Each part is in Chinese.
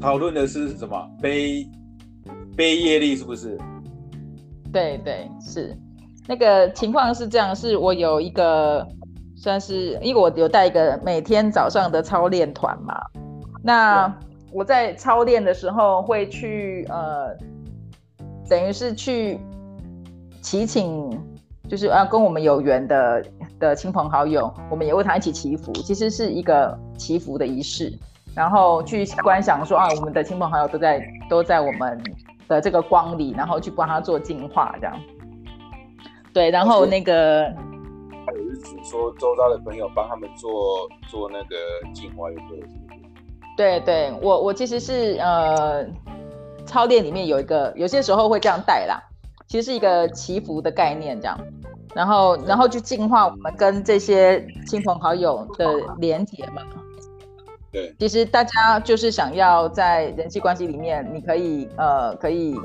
讨论的是什么？背背业力是不是？对对是，那个情况是这样，是我有一个算是，因为我有带一个每天早上的操练团嘛，那我在操练的时候会去呃，等于是去祈请，就是要跟我们有缘的的亲朋好友，我们也为他一起祈福，其实是一个祈福的仪式。然后去观想说啊，我们的亲朋好友都在都在我们的这个光里，然后去帮他做净化，这样。对，然后那个还有日子说周遭的朋友帮他们做做那个净化，有没有？对对，我我其实是呃，操练里面有一个，有些时候会这样带啦，其实是一个祈福的概念这样，然后然后去净化我们跟这些亲朋好友的连结嘛。对，其实大家就是想要在人际关系里面，你可以呃可以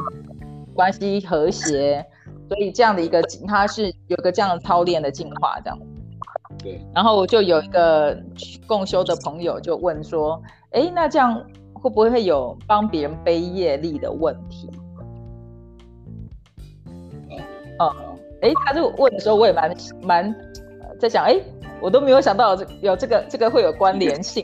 关系和谐，所以这样的一个它是有个这样的操练的进化这样。对，然后我就有一个共修的朋友就问说，哎，那这样会不会有帮别人背业力的问题？哦、嗯，哎，他就问的时候，我也蛮蛮在想，哎。我都没有想到有这个这个会有关联性，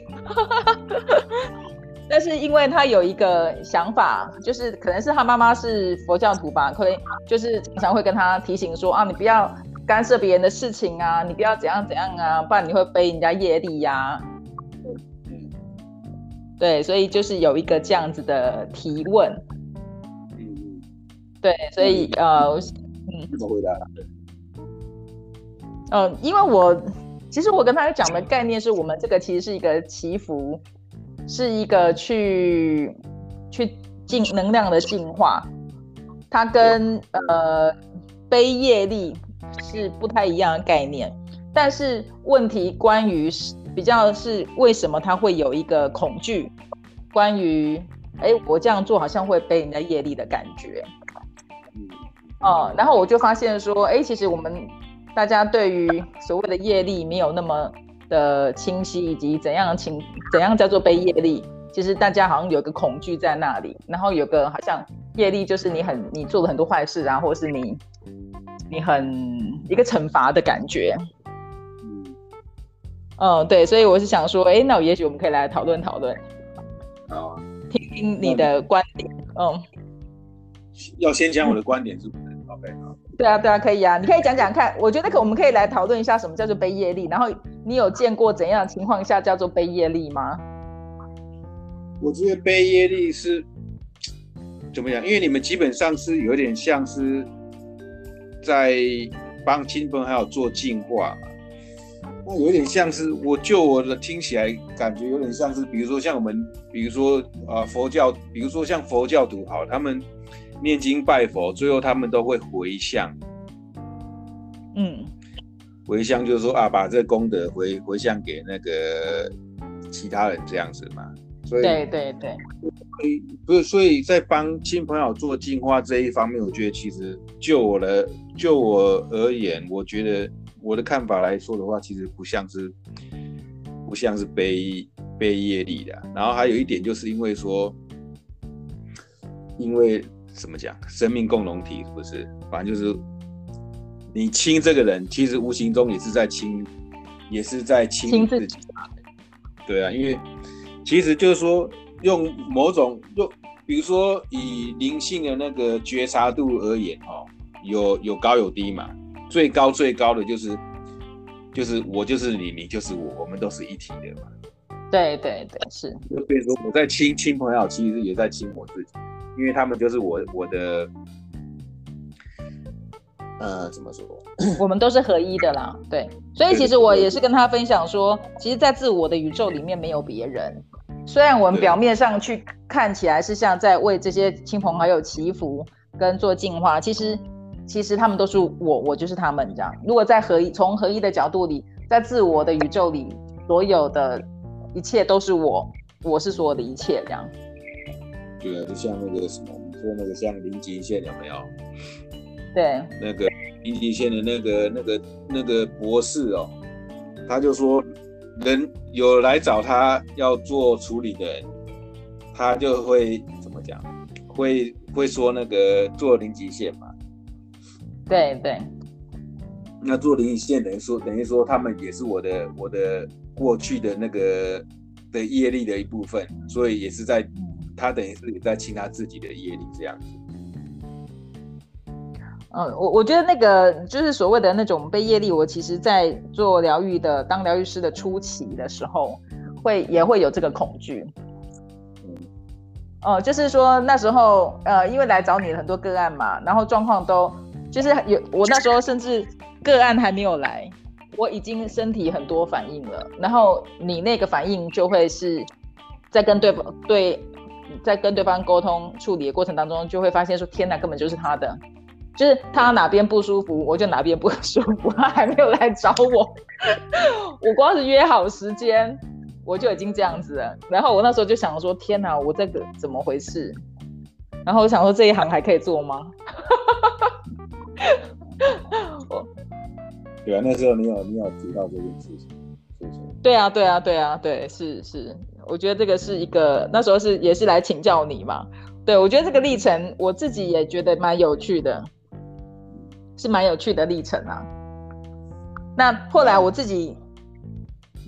但是因为他有一个想法，就是可能是他妈妈是佛教徒吧，可能就是常常会跟他提醒说啊，你不要干涉别人的事情啊，你不要怎样怎样啊，不然你会背人家业力呀、啊。嗯，对，所以就是有一个这样子的提问。嗯，对，所以呃，嗯，怎么回答？嗯，因为我。其实我跟他讲的概念是我们这个其实是一个祈福，是一个去去进能量的净化，它跟呃背业力是不太一样的概念。但是问题关于是比较是为什么他会有一个恐惧，关于哎我这样做好像会背人家业力的感觉，哦、嗯，然后我就发现说哎其实我们。大家对于所谓的业力没有那么的清晰，以及怎样情怎样叫做背业力，其实大家好像有个恐惧在那里，然后有个好像业力就是你很你做了很多坏事啊，或是你你很一个惩罚的感觉。嗯，对，所以我是想说，哎，那我也许我们可以来讨论讨论，好，听听你的观点。嗯，要先讲我的观点是不是？对啊，对啊，可以啊，你可以讲讲看。我觉得可我们可以来讨论一下什么叫做背业力，然后你有见过怎样的情况下叫做背业力吗？我觉得背业力是怎么样？因为你们基本上是有点像是在帮亲朋好友做净化，那有点像是我就我的听起来感觉有点像是，比如说像我们，比如说啊、佛教，比如说像佛教徒好，他们。念经拜佛，最后他们都会回向。嗯，回向就是说啊，把这功德回回向给那个其他人这样子嘛。所以对对对，所以不是，所以在帮亲朋友做净化这一方面，我觉得其实就我的就我而言，我觉得我的看法来说的话，其实不像是不像是背背业力的。然后还有一点，就是因为说，因为。怎么讲？生命共同体是不是？反正就是你亲这个人，其实无形中也是在亲，也是在亲自己。对啊，因为其实就是说，用某种用，比如说以灵性的那个觉察度而言，哦，有有高有低嘛。最高最高的就是，就是我就是你，你就是我，我们都是一体的嘛。对对对，是。就比如说我在亲亲朋友，其实也在亲我自己。因为他们就是我我的，呃，怎么说？我们都是合一的啦，对。所以其实我也是跟他分享说，其实，在自我的宇宙里面没有别人。虽然我们表面上去看起来是像在为这些亲朋好友祈福跟做净化，其实其实他们都是我，我就是他们这样。如果在合一，从合一的角度里，在自我的宇宙里，所有的一切都是我，我是所有的一切这样。对啊，就像那个什么，我们说那个像林极限有没有？对，那个林极限的那个那个那个博士哦，他就说，人有来找他要做处理的人，他他就会怎么讲？会会说那个做零极限嘛？对对。那做零极限等于说等于说他们也是我的我的过去的那个的业力的一部分，所以也是在他等于是也在清他自己的业力这样子。嗯，我我觉得那个就是所谓的那种被业力，我其实在做疗愈的当疗愈师的初期的时候，会也会有这个恐惧。哦、呃，就是说那时候，呃，因为来找你很多个案嘛，然后状况都就是有，我那时候甚至个案还没有来，我已经身体很多反应了，然后你那个反应就会是在跟对方对，在跟对方沟通处理的过程当中，就会发现说，天哪，根本就是他的，就是他哪边不舒服，我就哪边不 舒服，他还没有来找我，我光是约好时间。我就已经这样子了，然后我那时候就想说：天哪，我这个怎么回事？然后我想说这一行还可以做吗？我，对啊，那时候你有你有提到这件事情？对啊，对啊，对啊，对，是是，我觉得这个是一个那时候是也是来请教你嘛。对，我觉得这个历程我自己也觉得蛮有趣的，是蛮有趣的历程啊。那后来我自己。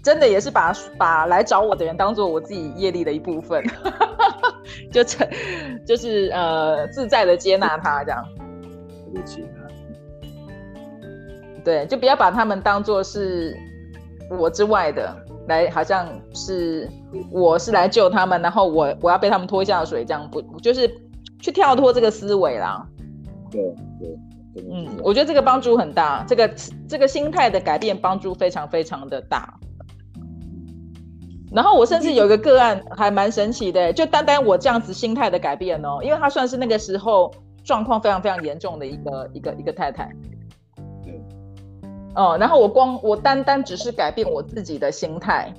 真的也是把把来找我的人当做我自己业力的一部分，就成就是呃自在的接纳他这样。对不起啊。对，就不要把他们当做是我之外的，来好像是我是来救他们，然后我我要被他们拖下水这样，不就是去跳脱这个思维啦。对对。嗯，我觉得这个帮助很大，这个这个心态的改变帮助非常非常的大。然后我甚至有一个个案还蛮神奇的，就单单我这样子心态的改变哦，因为她算是那个时候状况非常非常严重的一个一个一个太太。对。哦，然后我光我单单只是改变我自己的心态，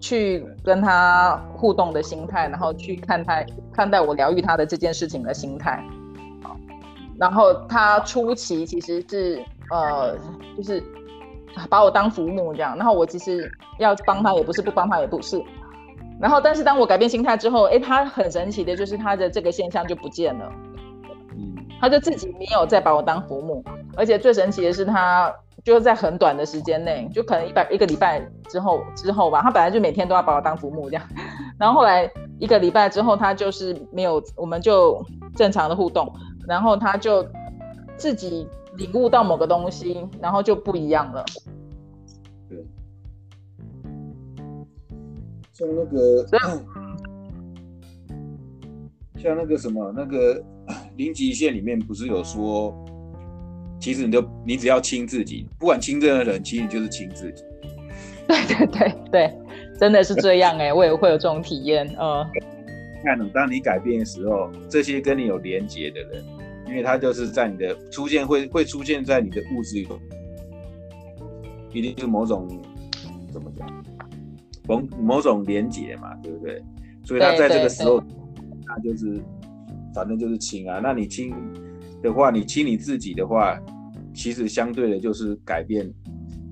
去跟他互动的心态，然后去看他看待我疗愈他的这件事情的心态。然后他初期其实是呃，就是。把我当浮木这样，然后我其实要帮他也不是，不帮他也不是，然后但是当我改变心态之后，哎，他很神奇的就是他的这个现象就不见了，嗯，他就自己没有再把我当浮木，而且最神奇的是他就是在很短的时间内，就可能一百一个礼拜之后之后吧，他本来就每天都要把我当浮木这样，然后后来一个礼拜之后，他就是没有，我们就正常的互动，然后他就自己。领悟到某个东西，然后就不一样了。对，像那个，像那个什么，那个 零极限里面不是有说，其实你就你只要亲自己，不管亲任何人，其实你就是亲自己。对对对对，真的是这样哎、欸，我也会有这种体验。嗯，看，当你改变的时候，这些跟你有连结的人。因为他就是在你的出现会会出现在你的物质里头，一定是某种怎么讲，某某种连结嘛，对不对？所以他在这个时候，他就是反正就是亲啊。那你亲的话，你亲你自己的话，其实相对的就是改变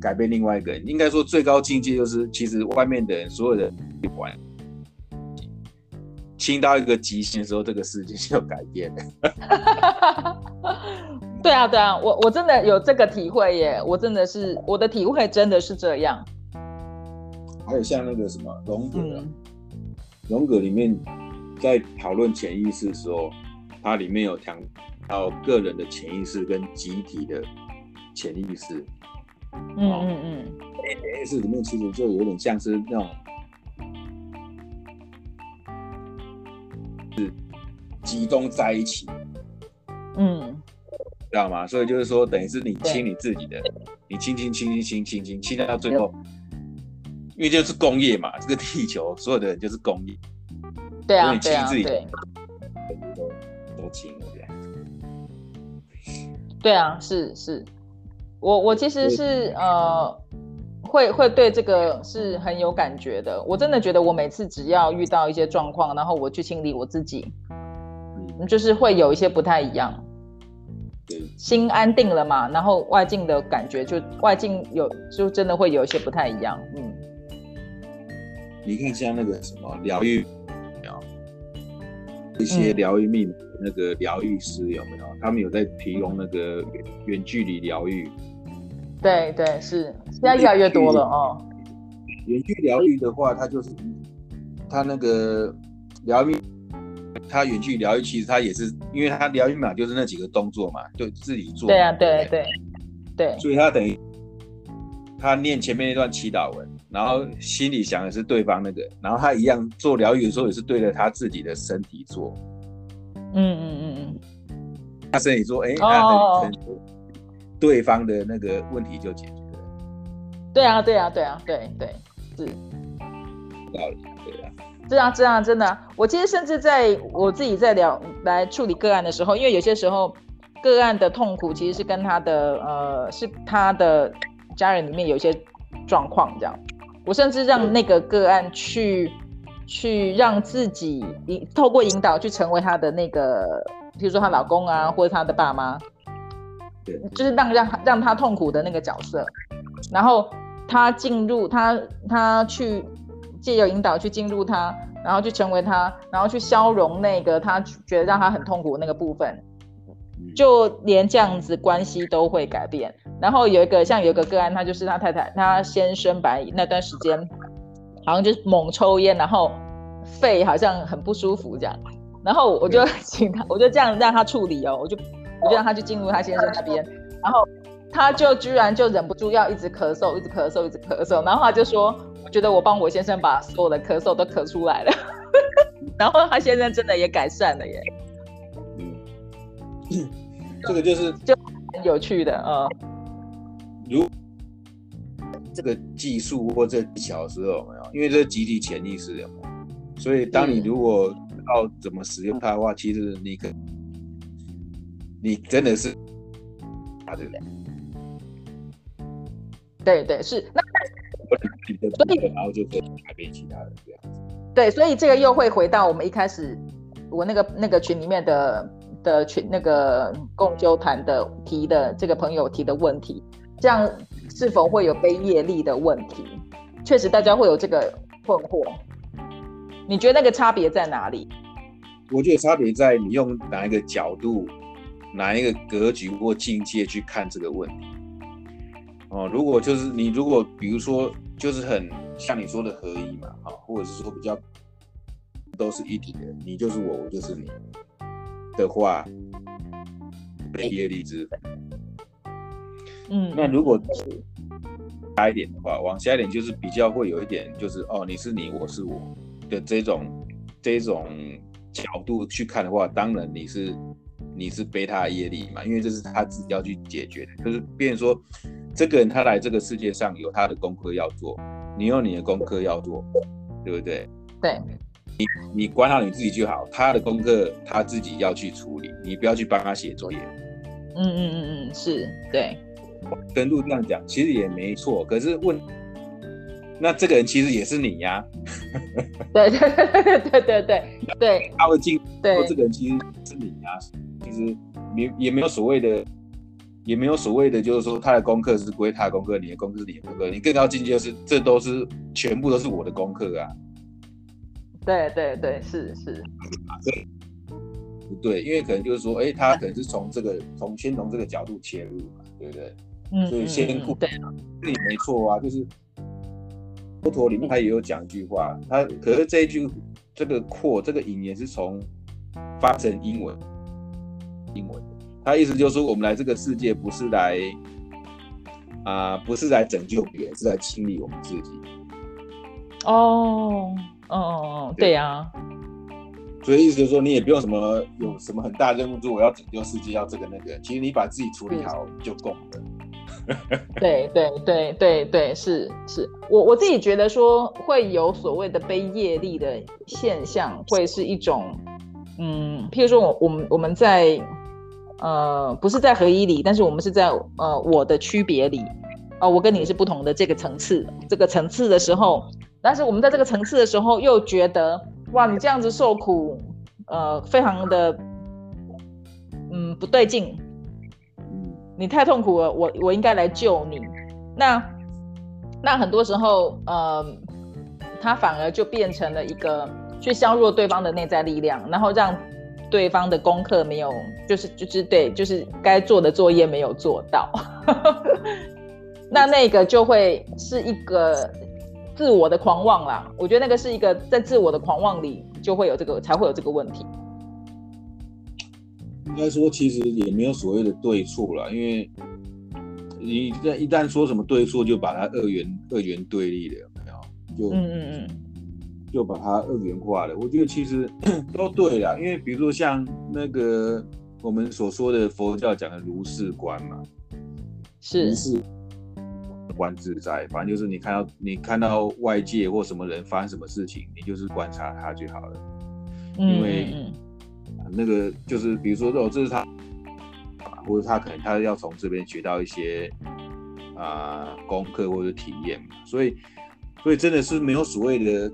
改变另外一个人。应该说最高境界就是，其实外面的人所有的不管。亲到一个极限的时候，这个世界就改变了。对啊，对啊，我我真的有这个体会耶！我真的是我的体会真的是这样。还有像那个什么荣格，荣、嗯、格里面在讨论潜意识的时候，它里面有谈到个人的潜意识跟集体的潜意识。嗯嗯嗯，潜意识里面其实就有点像是那种。是集中在一起，嗯，知道吗？所以就是说，等于是你亲你自己的，你亲亲亲亲亲亲亲亲到最后，因为就是工业嘛，这个地球所有的人就是工业，对啊，你亲自己对啊，是是，我我其实是呃。会会对这个是很有感觉的。我真的觉得，我每次只要遇到一些状况，然后我去清理我自己，嗯，就是会有一些不太一样。心安定了嘛，然后外境的感觉就外境有，就真的会有一些不太一样。嗯，你看像那个什么疗愈，一些疗愈密码那个疗愈师有没有？他们有在提供那个远远距离疗愈。对对是，现在越来越多了哦。远距疗愈的话，它就是它那个疗愈，它远距疗愈其实它也是，因为它疗愈嘛就是那几个动作嘛，就自己做。对啊，对对对。所以他等于他念前面那段祈祷文，然后心里想的是对方那个，然后他一样做疗愈的时候也是对着他自己的身体做。嗯嗯嗯嗯。他身体做，哎，他很对方的那个问题就解决了。对啊，对啊，对啊，对对是。道理，对啊。是啊，是啊，真的啊。我其实甚至在我自己在聊来处理个案的时候，因为有些时候个案的痛苦其实是跟他的呃，是他的家人里面有一些状况这样。我甚至让那个个案去去让自己引透过引导去成为她的那个，比如说她老公啊，或者她的爸妈。对就是让让让他痛苦的那个角色，然后他进入他他去借由引导去进入他，然后去成为他，然后去消融那个他觉得让他很痛苦的那个部分，就连这样子关系都会改变。然后有一个像有一个个案，他就是他太太他先生白那段时间好像就是猛抽烟，然后肺好像很不舒服这样，然后我就请他，我就这样让他处理哦，我就。我就让他去进入他先生那边，然后他就居然就忍不住要一直咳嗽，一直咳嗽，一直咳嗽，然后他就说：“我觉得我帮我先生把所有的咳嗽都咳出来了。”然后他先生真的也改善了耶。嗯，这个就是就很有趣的啊。如这个技术或这技巧的时候没有？因为这是集体潜意识有没有？所以当你如果要怎么使用它的话，其实你可。你真的是啊，对不，对对对是那，所以然后就可以改变其他人这样子。对，所以这个又会回到我们一开始我那个那个群里面的的群那个共修团的提的这个朋友提的问题，这样是否会有被业力的问题？确实，大家会有这个困惑。你觉得那个差别在哪里？我觉得差别在你用哪一个角度。哪一个格局或境界去看这个问题？哦，如果就是你，如果比如说就是很像你说的合一嘛，啊，或者是说比较都是一体的，你就是我，我就是你的话，被业力之分。嗯，那如果下一点的话，往下一点就是比较会有一点，就是哦，你是你，我是我的这种这种角度去看的话，当然你是。你是背他的业力嘛？因为这是他自己要去解决的。就是，变成说，这个人他来这个世界上有他的功课要做，你有你的功课要做，对不对？对。你你管好你自己就好，他的功课他自己要去处理，你不要去帮他写作业。嗯嗯嗯嗯，是对。跟路这样讲，其实也没错。可是问，那这个人其实也是你呀、啊。对对对对对对对。他会进，对，这个人其实是你呀、啊。其实也也没有所谓的，也没有所谓的，就是说他的功课是归他的功课，你的功课是你的功课，你更高境界是，这都是全部都是我的功课啊。对对对，是是。对，因为可能就是说，哎，他可能是从这个从先从这个角度切入嘛，对不对？嗯。所以先顾对，这里没错啊，就是佛陀里面他也有讲一句话，他可是这一句这个扩这个引言是从发成英文。英文，他意思就是说，我们来这个世界不是来啊、呃，不是来拯救别人，是来清理我们自己。哦，哦哦，对呀、啊。所以意思就是说，你也不用什么有什么很大任务说，我要拯救世界，要这个那个。其实你把自己处理好就够了。对对对对对，是是，我我自己觉得说会有所谓的背业力的现象，会是一种，嗯，譬如说我我们我们在。呃，不是在合一里，但是我们是在呃我的区别里，哦、呃，我跟你是不同的这个层次，这个层次的时候，但是我们在这个层次的时候又觉得，哇，你这样子受苦，呃，非常的，嗯，不对劲，你太痛苦了，我我应该来救你，那那很多时候，呃，它反而就变成了一个去削弱对方的内在力量，然后让对方的功课没有，就是就是对，就是该做的作业没有做到，那那个就会是一个自我的狂妄啦。我觉得那个是一个在自我的狂妄里就会有这个，才会有这个问题。应该说，其实也没有所谓的对错了，因为你一旦一旦说什么对错，就把它二元二元对立了，有没有？就嗯嗯嗯，就把它二元化了。我觉得其实 都对了，因为比如说像那个我们所说的佛教讲的如是观嘛，是如是观自在，反正就是你看到你看到外界或什么人发生什么事情，你就是观察它就好了，嗯、因为。那个就是，比如说哦，这是他，或者他可能他要从这边学到一些啊、呃、功课或者体验嘛，所以所以真的是没有所谓的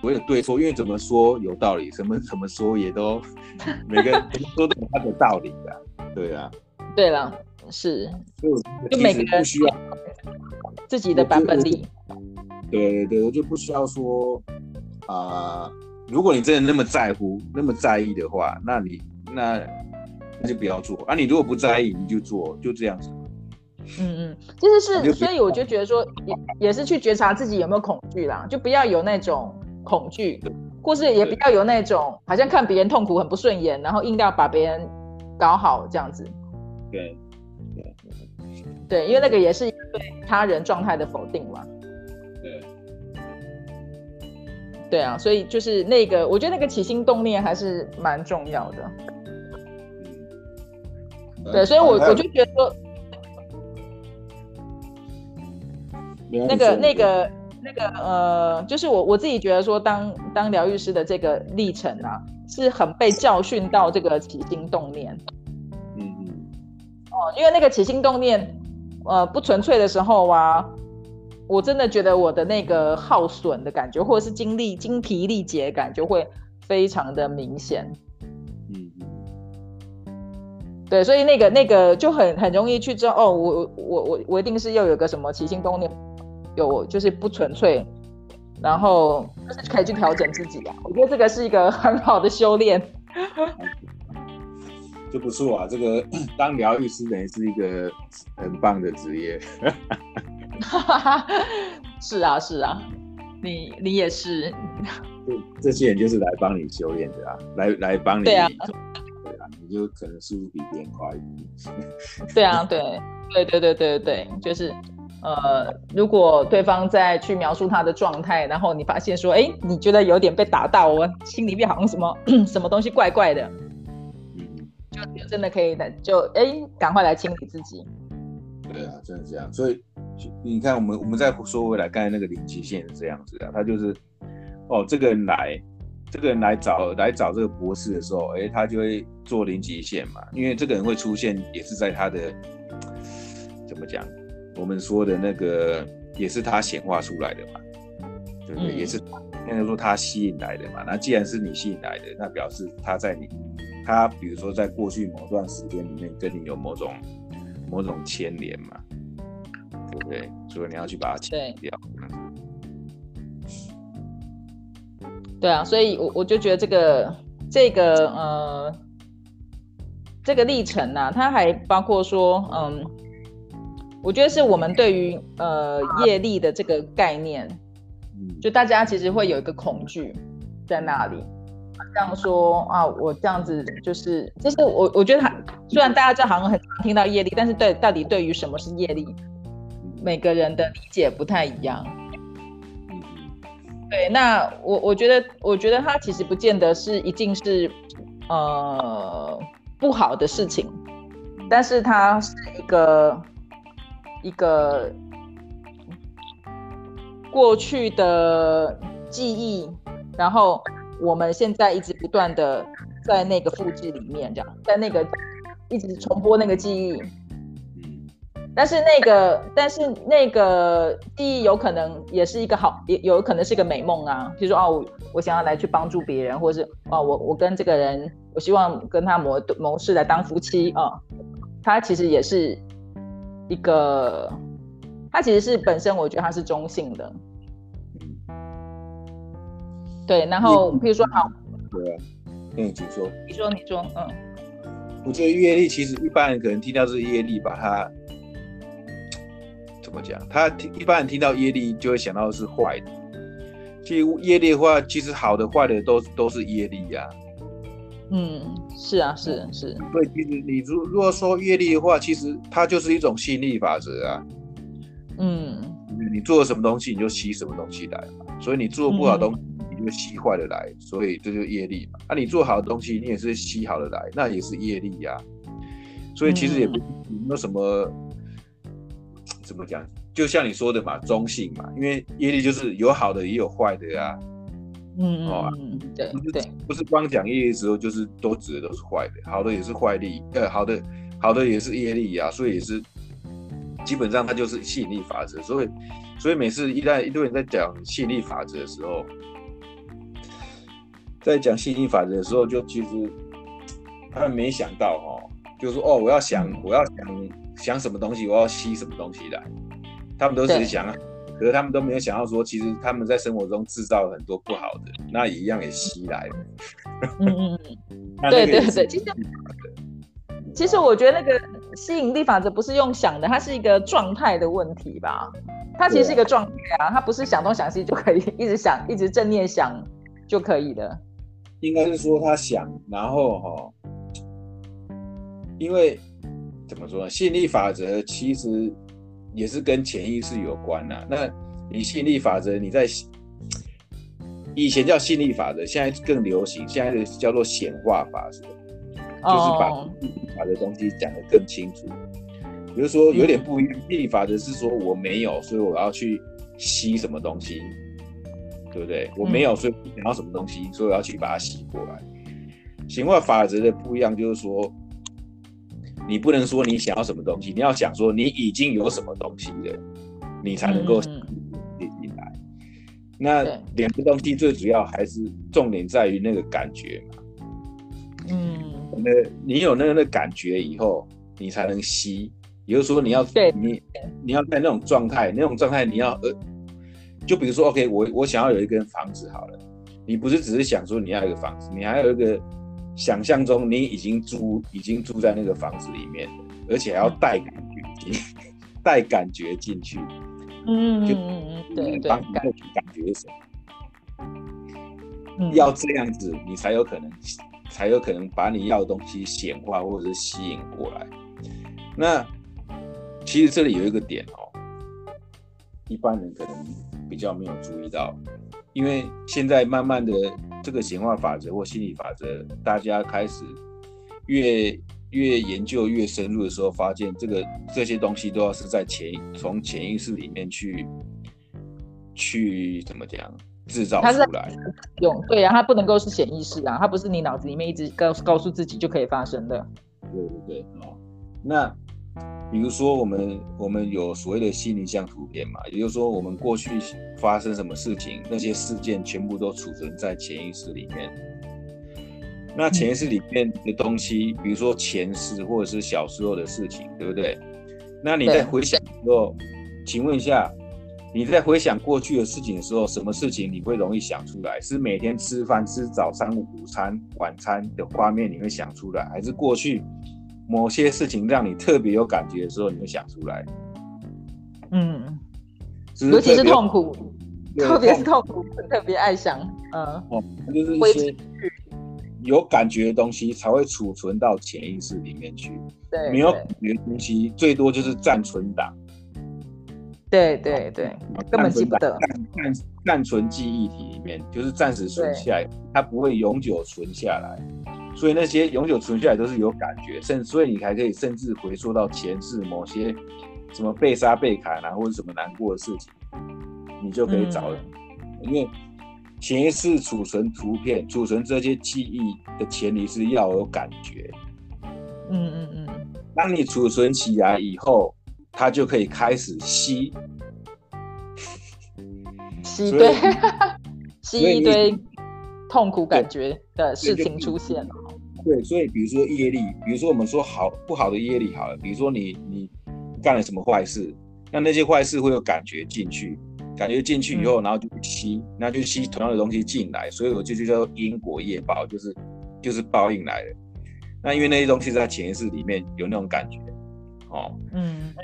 所谓的对错，因为怎么说有道理，什么怎么说也都 每个人说都有他的道理的，对啊，对了，是，就每个人不需要自己的版本力，对对对，我就不需要说啊。呃如果你真的那么在乎、那么在意的话，那你那那就不要做啊！你如果不在意，你就做，就这样子。嗯嗯，其实是，所以我就觉得说，也也是去觉察自己有没有恐惧啦，就不要有那种恐惧，或是也不要有那种好像看别人痛苦很不顺眼，然后硬要把别人搞好这样子。对对对，因为那个也是对他人状态的否定嘛。对啊，所以就是那个，我觉得那个起心动念还是蛮重要的。对，所以我我就觉得说，那个那个那个呃，就是我我自己觉得说当，当当疗愈师的这个历程啊，是很被教训到这个起心动念。嗯嗯。哦，因为那个起心动念，呃，不纯粹的时候啊。我真的觉得我的那个耗损的感觉，或者是精力精疲力竭感，就会非常的明显。嗯，对，所以那个那个就很很容易去知道，哦，我我我我一定是又有个什么起心动念，有就是不纯粹，然后就是可以去调整自己啊。我觉得这个是一个很好的修炼，就不错啊。这个当疗愈师等于 是一个很棒的职业。哈哈哈，是啊是啊，你你也是，这些人就是来帮你修炼的啊，来来帮你，对啊，对啊，你就可能速度比别人快一点。对啊，对对对对对对，就是呃，如果对方在去描述他的状态，然后你发现说，哎，你觉得有点被打到，我心里面好像什么什么东西怪怪的，嗯，就真的可以的，就哎，赶快来清理自己。对啊，真的这样，所以。你看，我们我们再说回来，刚才那个零极限是这样子的，他就是，哦，这个人来，这个人来找来找这个博士的时候，哎，他就会做零极限嘛，因为这个人会出现，也是在他的怎么讲，我们说的那个，也是他显化出来的嘛，对不对？嗯、也是应该说他吸引来的嘛。那既然是你吸引来的，那表示他在你，他比如说在过去某段时间里面跟你有某种某种牵连嘛。对，所以你要去把它清掉。对啊，所以我我就觉得这个这个呃这个历程呢、啊，它还包括说，嗯，我觉得是我们对于呃业力的这个概念，就大家其实会有一个恐惧在那里，这样说啊，我这样子就是，就是我我觉得他虽然大家这好像很常听到业力，但是对到底对于什么是业力？每个人的理解不太一样，对，那我我觉得，我觉得它其实不见得是一定是呃不好的事情，但是它是一个一个过去的记忆，然后我们现在一直不断的在那个复制里面，这样在那个一直重播那个记忆。但是那个，但是那个第一有可能也是一个好，也有可能是一个美梦啊。比如说，哦，我我想要来去帮助别人，或者是哦，我我跟这个人，我希望跟他谋谋事来当夫妻啊。他其实也是一个，他其实是本身，我觉得他是中性的。对，然后譬如说好，对啊，嗯，请说，你说你说，嗯，我觉得业力其实一般人可能听到这个业力，把它怎么讲？他一般人听到业力就会想到是坏的。其实业力的话，其实好的坏的都都是业力呀、啊。嗯，是啊，是是。对，其实你如如果说业力的话，其实它就是一种吸引力法则啊。嗯，你做了什么东西，你就吸什么东西来嘛。所以你做不好东西，你就吸坏的来，所以这就是业力嘛。啊，你做好的东西，你也是吸好的来，那也是业力呀、啊。所以其实也不没有什么怎么讲。就像你说的嘛，中性嘛，因为业力就是有好的也有坏的呀、啊。嗯哦，对对，不是光讲业力的时候，就是都指的都是坏的，好的也是坏力，呃，好的好的也是业力、啊，所以也是基本上它就是吸引力法则。所以所以每次一旦一堆人在讲吸引力法则的时候，在讲吸引力法则的时候，就其实他们没想到哦，就是说哦，我要想我要想想什么东西，我要吸什么东西来。他们都只是想，可是他们都没有想到说，其实他们在生活中制造了很多不好的，那也一样也吸来了。嗯嗯嗯，对对对，其实其实我觉得那个吸引力法则不是用想的，它是一个状态的问题吧？它其实是一个状态啊，它不是想东想西就可以一直想，一直正念想就可以的。应该是说他想，然后哈、哦，因为怎么说呢？吸引力法则其实。也是跟潜意识有关呐、啊。那你吸引力法则，你在以前叫吸引力法则，现在更流行，现在的叫做显化法则，就是把把的东西讲得更清楚。比如说有点不一样，吸引力法则是说我没有，所以我要去吸什么东西，对不对？我没有，所以想要什么东西，所以我要去把它吸过来。显化法则的不一样，就是说。你不能说你想要什么东西，你要想说你已经有什么东西了，你才能够引进来。那两个东西最主要还是重点在于那个感觉嘛。嗯，那你有那个那感觉以后，你才能吸。也就是说，你要你你要在那种状态，那种状态你要呃，就比如说，OK，我我想要有一间房子好了，你不是只是想说你要一个房子，你还有一个。想象中你已经租，已经住在那个房子里面，而且还要带感觉进，带感觉进去。嗯嗯嗯，对对，感觉什么？嗯，要这样子，你才有可能，才有可能把你要的东西显化或者是吸引过来。那其实这里有一个点哦，一般人可能比较没有注意到。因为现在慢慢的，这个显化法则或心理法则，大家开始越越研究越深入的时候，发现这个这些东西都要是在潜从潜意识里面去去怎么讲制造出来用对啊，它不能够是显意识啊，它不是你脑子里面一直告告诉自己就可以发生的。对对对哦，那。比如说，我们我们有所谓的心灵像图片嘛，也就是说，我们过去发生什么事情，那些事件全部都储存在潜意识里面。那潜意识里面的东西，比如说前世或者是小时候的事情，对不对？那你在回想的时候，请问一下，你在回想过去的事情的时候，什么事情你会容易想出来？是每天吃饭吃早餐、午餐、晚餐的画面你会想出来，还是过去？某些事情让你特别有感觉的时候，你会想出来。嗯，尤其是痛苦，特别是痛苦，特别爱想。嗯，哦，就是一些有感觉的东西才会储存到潜意识里面去。对，没有感觉的东西，最多就是暂存档。对对对，根本记不得。暂暂存记忆体里面，就是暂时存下来，它不会永久存下来。所以那些永久存下来都是有感觉，甚至所以你还可以甚至回溯到前世某些什么被杀被砍啊，或者什么难过的事情，你就可以找了。嗯、因为前一次储存图片、储存这些记忆的前提是要有感觉。嗯嗯嗯。当你储存起来以后，它就可以开始吸，吸对，吸一堆痛苦感觉的事情出现了。对，所以比如说业力，比如说我们说好不好的业力好了，比如说你你干了什么坏事，那那些坏事会有感觉进去，感觉进去以后，然后就吸，那、嗯、就吸同样的东西进来，所以我就就叫因果业报，就是就是报应来了。那因为那些东西在潜意识里面有那种感觉，哦，嗯，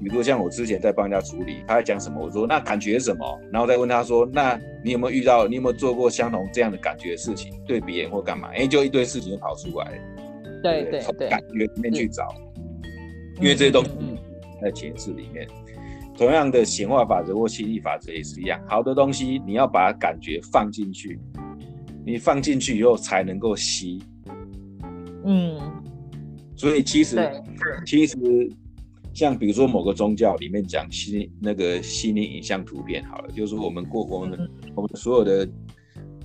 比如说像我之前在帮人家处理，他在讲什么，我说那感觉什么，然后再问他说，那你有没有遇到，你有没有做过相同这样的感觉的事情，对别人或干嘛？哎，就一堆事情就跑出来，对对对，从感觉里面去找，因为这些东西在潜意识里面，同样的显化法则或吸引力法则也是一样，好的东西你要把感觉放进去，你放进去以后才能够吸。嗯，所以其实其实像比如说某个宗教里面讲心那个心灵影像图片好了，就是说我们过我们、嗯、我们所有的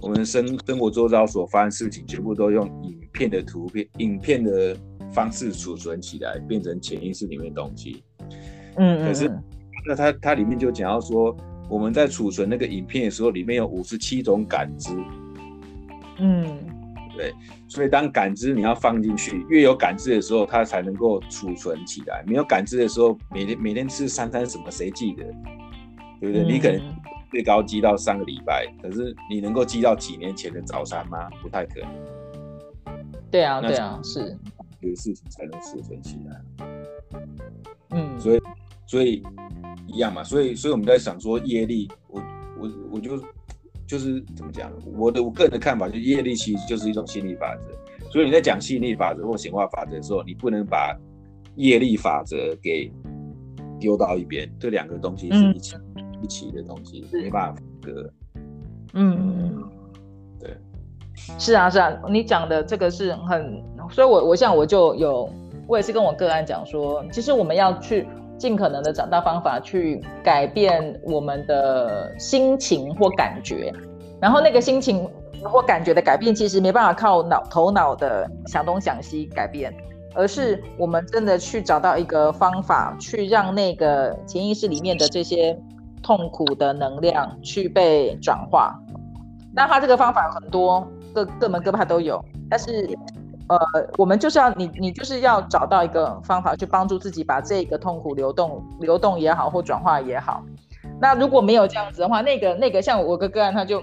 我们生生活周遭所发生事情，全部都用影片的图片影片的方式储存起来，变成潜意识里面的东西。嗯，可是那它它里面就讲到说，我们在储存那个影片的时候，里面有五十七种感知。嗯。对，所以当感知你要放进去，越有感知的时候，它才能够储存起来。没有感知的时候，每天每天吃三餐什么，谁记得？对不对？嗯、你可能最高记到三个礼拜，可是你能够记到几年前的早餐吗？不太可能。对啊，对啊，是有事情才能储存起来。嗯，所以所以一样嘛，所以所以我们在想说业力，我我我就。就是怎么讲？我的我个人的看法，就是业力其实就是一种吸引力法则。所以你在讲吸引力法则或显化法则的时候，你不能把业力法则给丢到一边。这两个东西是一起、嗯、一起的东西，没办法分割。嗯，对，是啊是啊，你讲的这个是很，所以我我想我就有，我也是跟我个案讲说，其实我们要去。尽可能的找到方法去改变我们的心情或感觉，然后那个心情或感觉的改变，其实没办法靠脑头脑的想东想西改变，而是我们真的去找到一个方法，去让那个潜意识里面的这些痛苦的能量去被转化。那它这个方法很多，各各门各派都有，但是。呃，我们就是要你，你就是要找到一个方法去帮助自己，把这个痛苦流动、流动也好，或转化也好。那如果没有这样子的话，那个那个像我哥个案，他就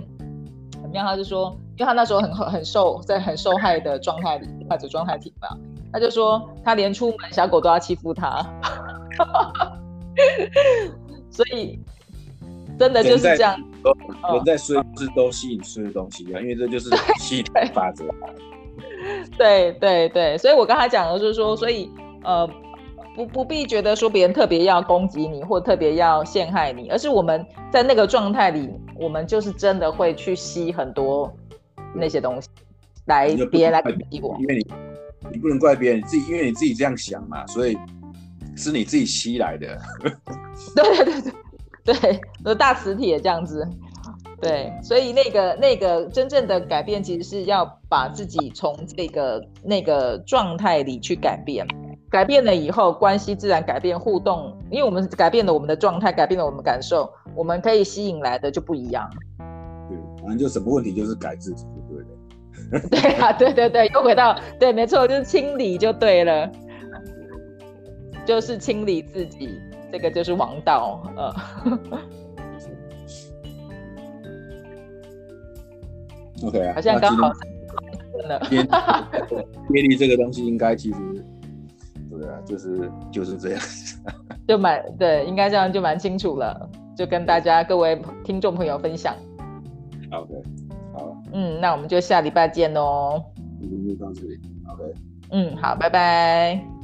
怎么样？他就说，因为他那时候很很受在很受害的状态里，或者状态挺吧，他就说他连出门小狗都要欺负他，所以真的就是这样。人在衰是都吸引吃的东西啊，因为这就是吸引法则。对对对，所以我刚才讲的就是说，所以呃，不不必觉得说别人特别要攻击你，或特别要陷害你，而是我们在那个状态里，我们就是真的会去吸很多那些东西来别人来攻击我，因为你你不能怪别人，你自己因为你自己这样想嘛，所以是你自己吸来的。对对对对大磁铁也这样子。对，所以那个那个真正的改变，其实是要把自己从这个那个状态里去改变，改变了以后，关系自然改变，互动，因为我们改变了我们的状态，改变了我们的感受，我们可以吸引来的就不一样。对，反正就什么问题就是改自己就对了。对啊，对对对，又回到对，没错，就是清理就对了，就是清理自己，这个就是王道，呃。OK 啊，好像刚好真的，业力这个东西应该其实，对啊，就是就是这样，就蛮对，应该这样就蛮清楚了，就跟大家各位听众朋友分享。OK，好，嗯，那我们就下礼拜见喽。今天就到这里，OK。嗯，好，拜拜。